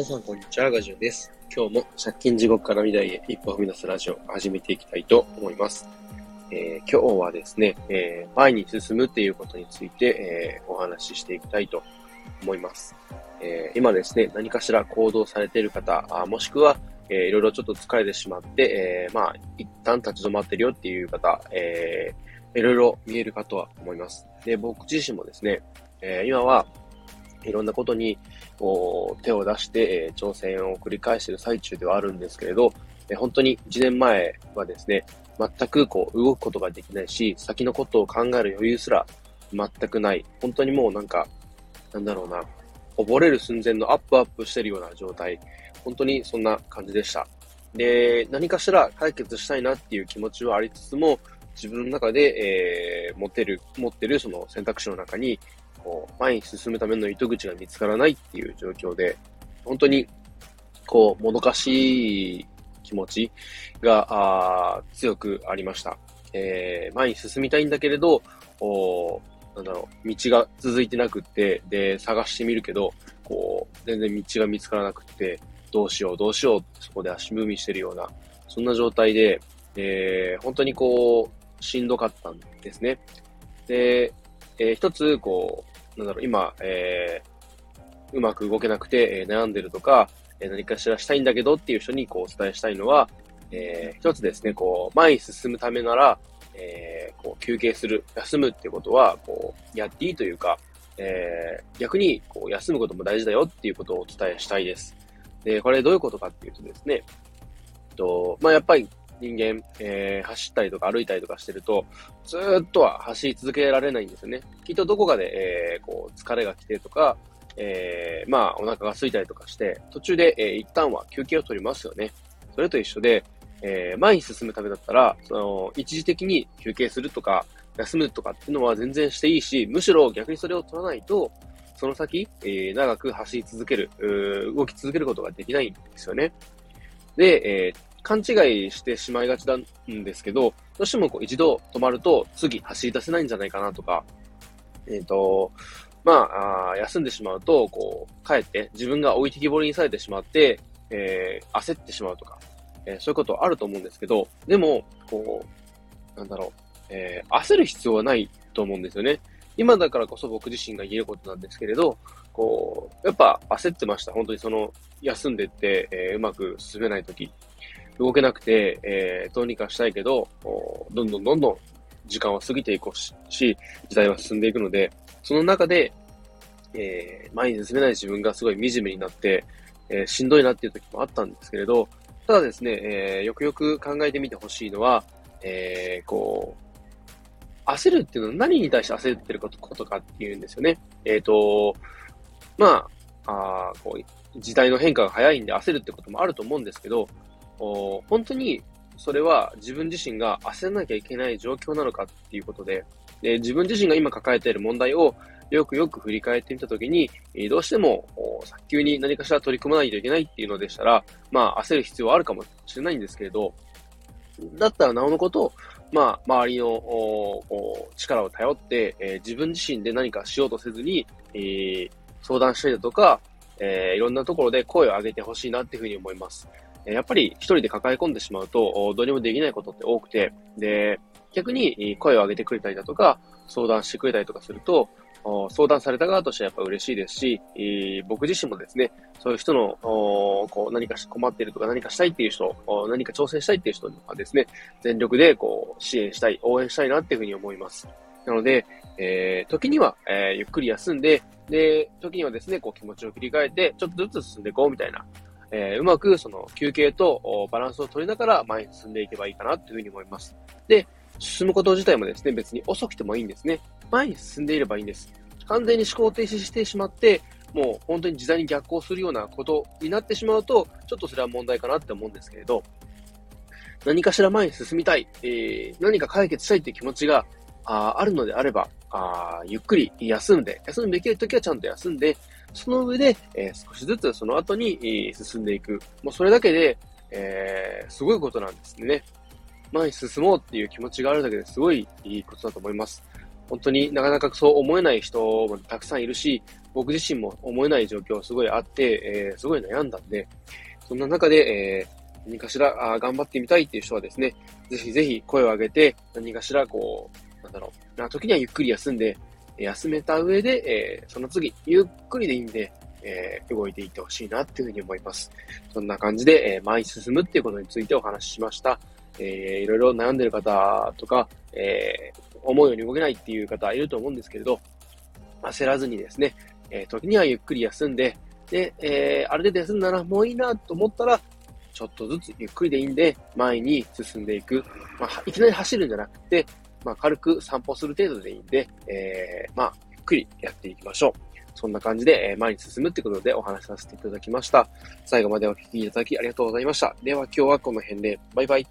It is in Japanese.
皆さん、こんにちは。ガジュンです。今日も借金地獄から未来へ一歩踏み出すラジオを始めていきたいと思います。えー、今日はですね、えー、前に進むっていうことについて、えー、お話ししていきたいと思います。え今ですね、何かしら行動されている方、あもしくは、えー、いろいろちょっと疲れてしまって、えまあ、一旦立ち止まってるよっていう方、えいろいろ見えるかとは思います。で、僕自身もですね、え今は、いろんなことにこう手を出して、え挑戦を繰り返している最中ではあるんですけれど、え本当に1年前はですね、全くこう動くことができないし、先のことを考える余裕すら全くない。本当にもうなんか、なんだろうな、溺れる寸前のアップアップしてるような状態。本当にそんな感じでした。で、何かしら解決したいなっていう気持ちはありつつも、自分の中で、えー、持てる、持ってるその選択肢の中に、こう、前に進むための糸口が見つからないっていう状況で、本当に、こう、もどかしい気持ちが、強くありました。えー、前に進みたいんだけれど、おなんだろう、道が続いてなくって、で、探してみるけど、こう、全然道が見つからなくって、どうしよう、どうしようそこで足踏みしてるような、そんな状態で、えー、本当にこう、しんどかったんですね。で、えー、一つ、こうなんだろう、今、えー、うまく動けなくて、えー、悩んでるとか、えー、何かしらしたいんだけどっていう人にこうお伝えしたいのは、えー、一つですね、こう、前に進むためなら、えー、こう休憩する、休むっていうことは、こう、やっていいというか、えー、逆に、こう、休むことも大事だよっていうことをお伝えしたいです。で、これどういうことかっていうとですね、と、まあ、やっぱり人間、えー、走ったりとか歩いたりとかしてると、ずーっとは走り続けられないんですよね。きっとどこかで、えー、こう、疲れが来てとか、えー、まあ、お腹が空いたりとかして、途中で、えー、一旦は休憩を取りますよね。それと一緒で、えー、前に進むためだったら、その、一時的に休憩するとか、休むとかっていうのは全然していいし、むしろ逆にそれを取らないと、その先、えー、長く走り続ける、動き続けることができないんですよね。で、えー、勘違いしてしまいがちなんですけど、どうしてもこう一度止まると次走り出せないんじゃないかなとか、えっ、ー、と、まあ、休んでしまうと、こう、帰って自分が置いてきぼりにされてしまって、えー、焦ってしまうとか、えー、そういうことあると思うんですけど、でも、こう、なんだろう、えー、焦る必要はないと思うんですよね。今だからこそ僕自身が言えることなんですけれど、こう、やっぱ焦ってました。本当にその、休んでって、えー、うまく進めないとき。動けなくて、えー、どうにかしたいけど、どんどんどんどん時間は過ぎていくし、時代は進んでいくので、その中で、えー、前に進めない自分がすごい惨めになって、えー、しんどいなっていう時もあったんですけれど、ただですね、えー、よくよく考えてみてほしいのは、えー、こう、焦るっていうのは何に対して焦ってることかっていうんですよね。えっ、ー、と、まあ、あこう、時代の変化が早いんで焦るってこともあると思うんですけど、本当にそれは自分自身が焦らなきゃいけない状況なのかっていうことで、で自分自身が今抱えている問題をよくよく振り返ってみたときに、どうしても早急に何かしら取り組まないといけないっていうのでしたら、まあ焦る必要はあるかもしれないんですけれど、だったらなおのこと、まあ周りの力を頼って、えー、自分自身で何かしようとせずに、えー、相談したりだとか、えー、いろんなところで声を上げてほしいなっていうふうに思います。やっぱり一人で抱え込んでしまうと、どうにもできないことって多くて、で、逆に声を上げてくれたりだとか、相談してくれたりとかすると、相談された側としてはやっぱ嬉しいですし、僕自身もですね、そういう人のこう何か困っているとか何かしたいっていう人、何か挑戦したいっていう人にはですね、全力でこう支援したい、応援したいなっていうふうに思います。なので、えー、時には、えー、ゆっくり休んで、で、時にはですね、こう気持ちを切り替えて、ちょっとずつ進んでいこうみたいな、えー、うまくその休憩とバランスを取りながら前に進んでいけばいいかなというふうに思います。で、進むこと自体もですね、別に遅くてもいいんですね。前に進んでいればいいんです。完全に思考停止してしまって、もう本当に時代に逆行するようなことになってしまうと、ちょっとそれは問題かなって思うんですけれど、何かしら前に進みたい、えー、何か解決したいっていう気持ちがああるのであればあ、ゆっくり休んで、休むべき時はちゃんと休んで、その上で、えー、少しずつその後に、進んでいく。もうそれだけで、えー、すごいことなんですね。前に進もうっていう気持ちがあるだけですごいいいことだと思います。本当になかなかそう思えない人もたくさんいるし、僕自身も思えない状況すごいあって、えー、すごい悩んだんで、そんな中で、えー、何かしらあ頑張ってみたいっていう人はですね、ぜひぜひ声を上げて、何かしらこう、なんだろう、時にはゆっくり休んで、休めた上で、えー、その次、ゆっくりでいいんで、えー、動いていってほしいなっていうふうに思います。そんな感じで、えー、前に進むっていうことについてお話ししました。えー、いろいろ悩んでる方とか、えー、思うように動けないっていう方いると思うんですけれど、焦らずにですね、えー、時にはゆっくり休んで、で、えー、ある程度休んだらもういいなと思ったら、ちょっとずつゆっくりでいいんで、前に進んでいく。まあ、いきなり走るんじゃなくて、まあ、軽く散歩する程度でいいんで、えー、まあ、ゆっくりやっていきましょう。そんな感じで、前に進むってことでお話しさせていただきました。最後までお聞きいただきありがとうございました。では今日はこの辺で、バイバイ。